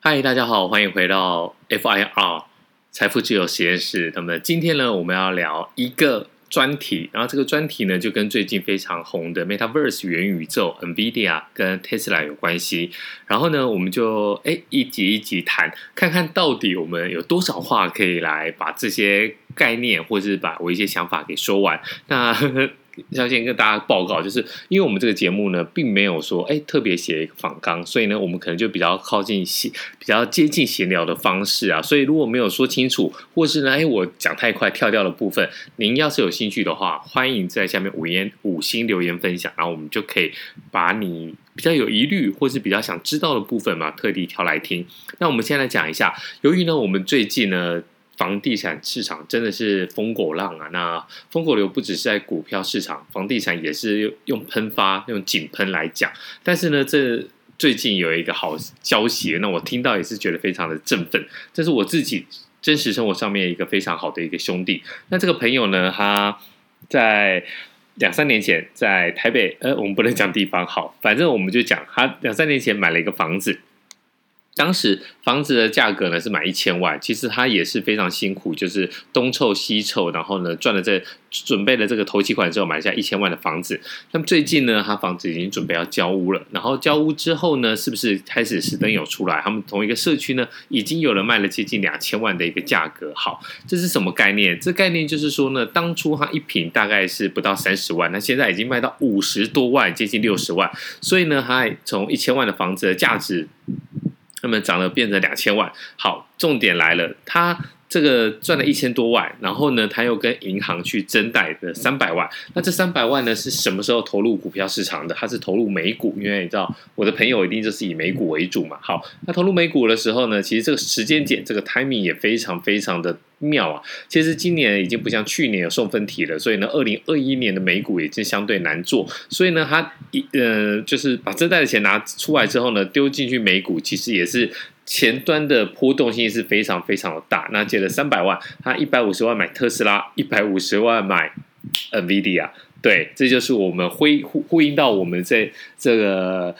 嗨，大家好，欢迎回到 FIR 财富自由实验室。那么今天呢，我们要聊一个专题，然后这个专题呢，就跟最近非常红的 Metaverse 元宇宙、NVIDIA 跟 Tesla 有关系。然后呢，我们就哎一集一集谈，看看到底我们有多少话可以来把这些概念，或者是把我一些想法给说完。那呵呵。要先跟大家报告，就是因为我们这个节目呢，并没有说哎特别写一个访纲，所以呢，我们可能就比较靠近闲，比较接近闲聊的方式啊。所以如果没有说清楚，或是呢，哎我讲太快跳掉的部分，您要是有兴趣的话，欢迎在下面五言五星留言分享，然后我们就可以把你比较有疑虑或是比较想知道的部分嘛，特地挑来听。那我们先来讲一下，由于呢，我们最近呢。房地产市场真的是疯狗浪啊！那疯狗流不只是在股票市场，房地产也是用喷发、用井喷来讲。但是呢，这最近有一个好消息，那我听到也是觉得非常的振奋。这是我自己真实生活上面一个非常好的一个兄弟。那这个朋友呢，他在两三年前在台北，呃，我们不能讲地方好，反正我们就讲他两三年前买了一个房子。当时房子的价格呢是买一千万，其实他也是非常辛苦，就是东凑西凑，然后呢赚了这准备了这个头期款之后买下一千万的房子。那么最近呢，他房子已经准备要交屋了，然后交屋之后呢，是不是开始是灯有出来？他们同一个社区呢，已经有人卖了接近两千万的一个价格。好，这是什么概念？这概念就是说呢，当初他一平大概是不到三十万，那现在已经卖到五十多万，接近六十万。所以呢，他从一千万的房子的价值。那么涨了变成两千万，好，重点来了，他这个赚了一千多万，然后呢，他又跟银行去增贷的三百万，那这三百万呢是什么时候投入股票市场的？他是投入美股，因为你知道我的朋友一定就是以美股为主嘛。好，那投入美股的时候呢，其实这个时间点，这个 timing 也非常非常的。妙啊！其实今年已经不像去年有送分题了，所以呢，二零二一年的美股已经相对难做。所以呢，他一呃，就是把这袋的钱拿出来之后呢，丢进去美股，其实也是前端的波动性是非常非常的大。那借了三百万，他一百五十万买特斯拉，一百五十万买 NVIDIA。对，这就是我们呼呼呼应到我们在这个。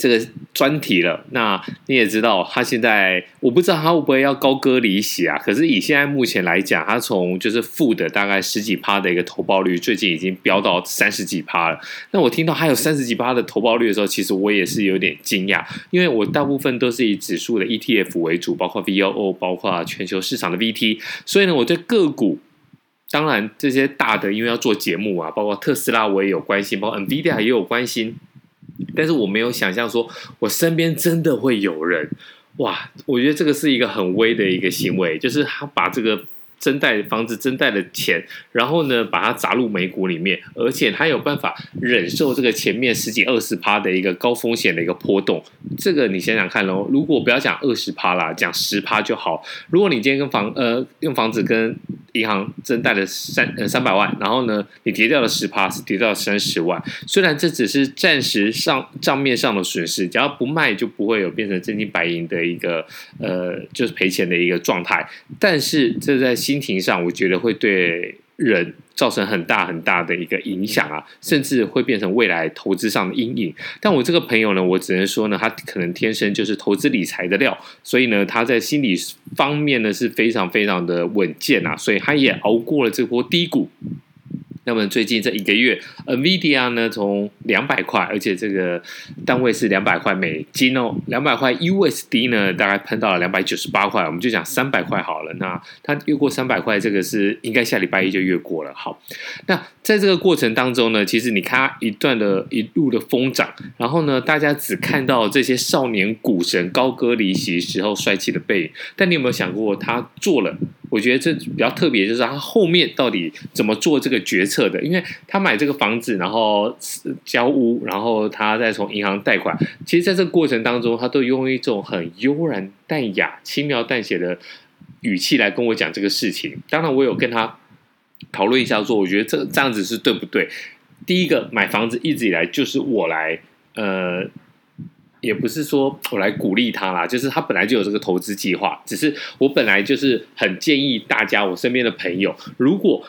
这个专题了，那你也知道，他现在我不知道他会不会要高歌离席啊？可是以现在目前来讲，他从就是负的大概十几趴的一个投报率，最近已经飙到三十几趴了。那我听到还有三十几趴的投报率的时候，其实我也是有点惊讶，因为我大部分都是以指数的 ETF 为主，包括 VOO，包括全球市场的 VT，所以呢，我对个股，当然这些大的，因为要做节目啊，包括特斯拉我也有关心，包括 NVIDIA 也有关心。但是我没有想象说，我身边真的会有人，哇！我觉得这个是一个很微的一个行为，就是他把这个。增贷房子增贷的钱，然后呢，把它砸入美股里面，而且他有办法忍受这个前面十几二十趴的一个高风险的一个波动。这个你想想看喽，如果不要讲二十趴啦，讲十趴就好。如果你今天跟房呃用房子跟银行增贷了三呃三百万，然后呢，你跌掉了十趴，是跌掉了三十万。虽然这只是暂时上账面上的损失，只要不卖就不会有变成真金白银的一个呃就是赔钱的一个状态。但是这在心情上，我觉得会对人造成很大很大的一个影响啊，甚至会变成未来投资上的阴影。但我这个朋友呢，我只能说呢，他可能天生就是投资理财的料，所以呢，他在心理方面呢是非常非常的稳健啊，所以他也熬过了这波低谷。那么最近这一个月，NVIDIA 呢从两百块，而且这个单位是两百块美金哦，两百块 USD 呢大概喷到了两百九十八块，我们就讲三百块好了。那它越过三百块，这个是应该下礼拜一就越过了。好，那在这个过程当中呢，其实你看一段的一路的疯涨，然后呢，大家只看到这些少年股神高歌离席时候帅气的背影，但你有没有想过他做了？我觉得这比较特别，就是他后面到底怎么做这个决策的？因为他买这个房子，然后交屋，然后他再从银行贷款。其实，在这个过程当中，他都用一种很悠然淡雅、轻描淡写的语气来跟我讲这个事情。当然，我有跟他讨论一下，说我觉得这这样子是对不对？第一个，买房子一直以来就是我来，呃。也不是说我来鼓励他啦，就是他本来就有这个投资计划，只是我本来就是很建议大家，我身边的朋友，如果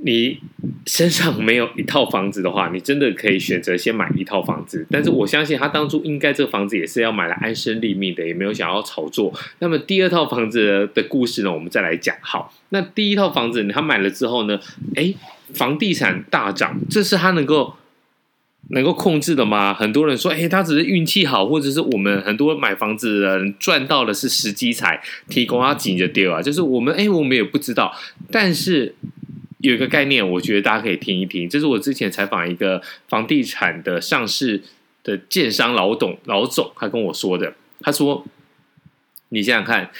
你身上没有一套房子的话，你真的可以选择先买一套房子。但是我相信他当初应该这个房子也是要买来安身立命的，也没有想要炒作。那么第二套房子的故事呢，我们再来讲。好，那第一套房子他买了之后呢，诶，房地产大涨，这是他能够能够控制的吗？很多人说，诶，他只是运气好，或者是我们很多买房子的人赚到的是时机财，提供他紧着丢啊，就是我们诶，我们也不知道，但是。有一个概念，我觉得大家可以听一听。这是我之前采访一个房地产的上市的建商老董老总，他跟我说的。他说：“你想想看，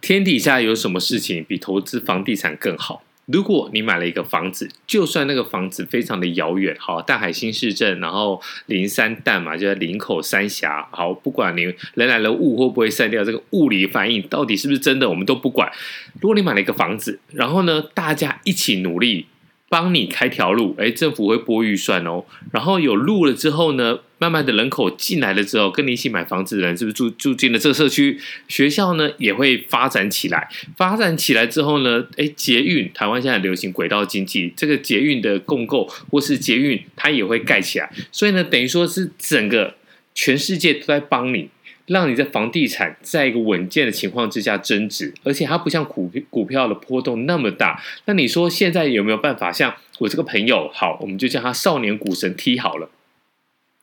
天底下有什么事情比投资房地产更好？”如果你买了一个房子，就算那个房子非常的遥远，好，大海新市镇，然后林三淡嘛，就在林口三峡，好，不管你人来了雾会不会散掉，这个物理反应到底是不是真的，我们都不管。如果你买了一个房子，然后呢，大家一起努力。帮你开条路，哎，政府会拨预算哦。然后有路了之后呢，慢慢的人口进来了之后，跟你一起买房子的人是不是住住进了这个社区？学校呢也会发展起来。发展起来之后呢，哎，捷运，台湾现在流行轨道经济，这个捷运的共构或是捷运，它也会盖起来。所以呢，等于说是整个全世界都在帮你。让你在房地产在一个稳健的情况之下增值，而且它不像股股票的波动那么大。那你说现在有没有办法像我这个朋友，好，我们就叫他少年股神 T 好了，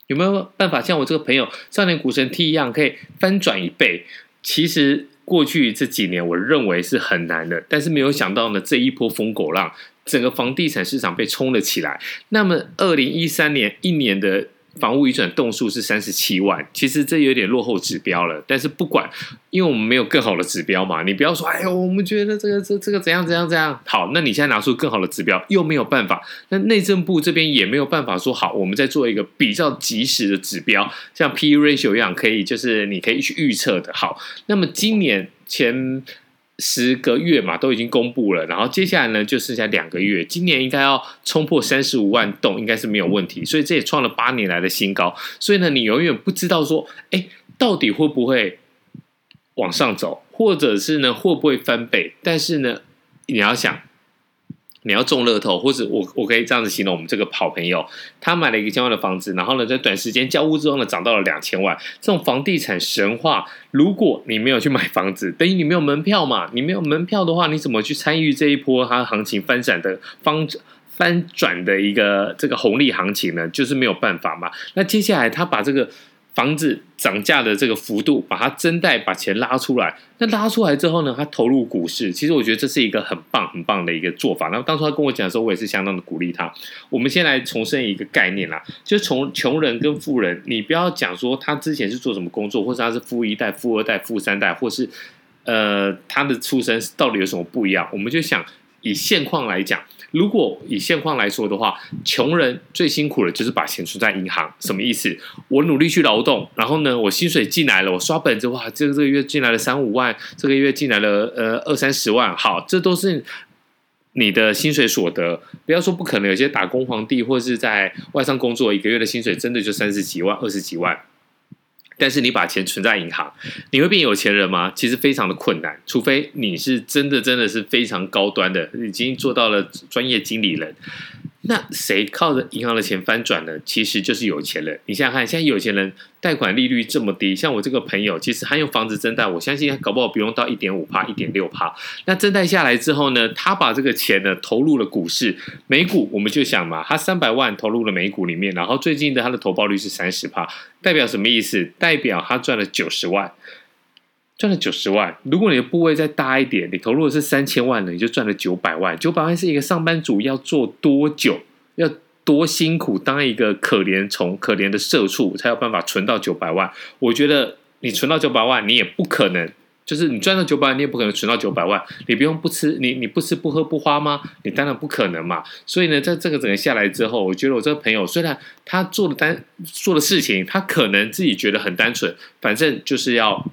有没有办法像我这个朋友少年股神 T 一样可以翻转一倍？其实过去这几年我认为是很难的，但是没有想到呢，这一波疯狗浪，整个房地产市场被冲了起来。那么二零一三年一年的。房屋移转栋数是三十七万，其实这有点落后指标了。但是不管，因为我们没有更好的指标嘛，你不要说，哎呦，我们觉得这个这这个怎样怎样怎样。好，那你现在拿出更好的指标，又没有办法。那内政部这边也没有办法说好，我们再做一个比较及时的指标，像 P/E ratio 一样，可以就是你可以去预测的。好，那么今年前。十个月嘛，都已经公布了，然后接下来呢，就剩下两个月。今年应该要冲破三十五万栋，应该是没有问题。所以这也创了八年来的新高。所以呢，你永远不知道说，哎，到底会不会往上走，或者是呢，会不会翻倍？但是呢，你要想。你要中乐透，或者我我可以这样子形容我们这个好朋友，他买了一个千万的房子，然后呢，在短时间交屋之后呢，涨到了两千万。这种房地产神话，如果你没有去买房子，等于你没有门票嘛？你没有门票的话，你怎么去参与这一波它行情翻转的方翻转的一个这个红利行情呢？就是没有办法嘛。那接下来他把这个。房子涨价的这个幅度，把它增贷，把钱拉出来。那拉出来之后呢，他投入股市。其实我觉得这是一个很棒、很棒的一个做法。那当初他跟我讲的时候，我也是相当的鼓励他。我们先来重申一个概念啦，就是从穷人跟富人，你不要讲说他之前是做什么工作，或者他是富一代、富二代、富三代，或是呃他的出身到底有什么不一样？我们就想以现况来讲。如果以现况来说的话，穷人最辛苦的就是把钱存在银行。什么意思？我努力去劳动，然后呢，我薪水进来了，我刷本子，哇，这个这个月进来了三五万，这个月进来了呃二三十万，好，这都是你的薪水所得。不要说不可能，有些打工皇帝或是在外商工作，一个月的薪水真的就三十几万、二十几万。但是你把钱存在银行，你会变有钱人吗？其实非常的困难，除非你是真的真的是非常高端的，已经做到了专业经理人。那谁靠着银行的钱翻转呢？其实就是有钱人。你想想看，现在有钱人贷款利率这么低，像我这个朋友，其实他用房子增贷，我相信搞不好不用到一点五趴、一点六趴。那增贷下来之后呢，他把这个钱呢投入了股市、美股。我们就想嘛，他三百万投入了美股里面，然后最近的他的投报率是三十趴，代表什么意思？代表他赚了九十万。赚了九十万，如果你的部位再大一点，你投入的是三千万呢，你就赚了九百万。九百万是一个上班族要做多久，要多辛苦，当一个可怜虫、可怜的社畜，才有办法存到九百万。我觉得你存到九百万，你也不可能，就是你赚到九百万，你也不可能存到九百万。你不用不吃，你你不吃不喝不花吗？你当然不可能嘛。所以呢，在这个整个下来之后，我觉得我这个朋友虽然他做的单做的事情，他可能自己觉得很单纯，反正就是要。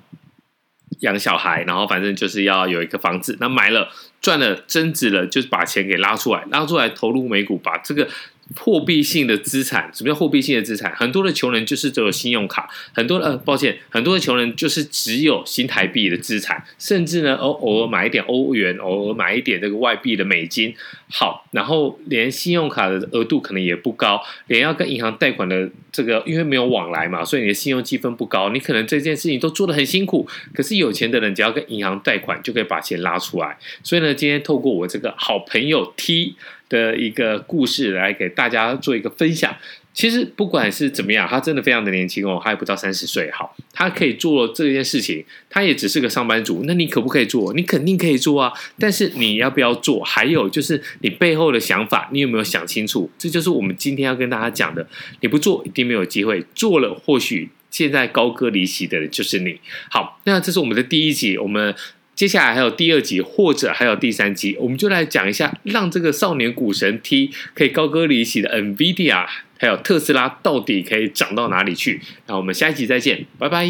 养小孩，然后反正就是要有一个房子，那买了赚了增值了，就是把钱给拉出来，拉出来投入美股，把这个货币性的资产，什么叫货币性的资产？很多的穷人就是只有信用卡，很多呃，抱歉，很多的穷人就是只有新台币的资产，甚至呢，偶偶尔买一点欧元，偶尔买一点这个外币的美金。好，然后连信用卡的额度可能也不高，连要跟银行贷款的这个，因为没有往来嘛，所以你的信用积分不高，你可能这件事情都做得很辛苦。可是有钱的人只要跟银行贷款，就可以把钱拉出来。所以呢，今天透过我这个好朋友 T。的一个故事来给大家做一个分享。其实不管是怎么样，他真的非常的年轻哦，他也不到三十岁。好，他可以做这件事情，他也只是个上班族。那你可不可以做？你肯定可以做啊。但是你要不要做？还有就是你背后的想法，你有没有想清楚？这就是我们今天要跟大家讲的。你不做，一定没有机会；做了，或许现在高歌离席的就是你。好，那这是我们的第一集，我们。接下来还有第二集，或者还有第三集，我们就来讲一下，让这个少年股神 T 可以高歌离席的 NVIDIA，还有特斯拉到底可以涨到哪里去？那我们下一集再见，拜拜。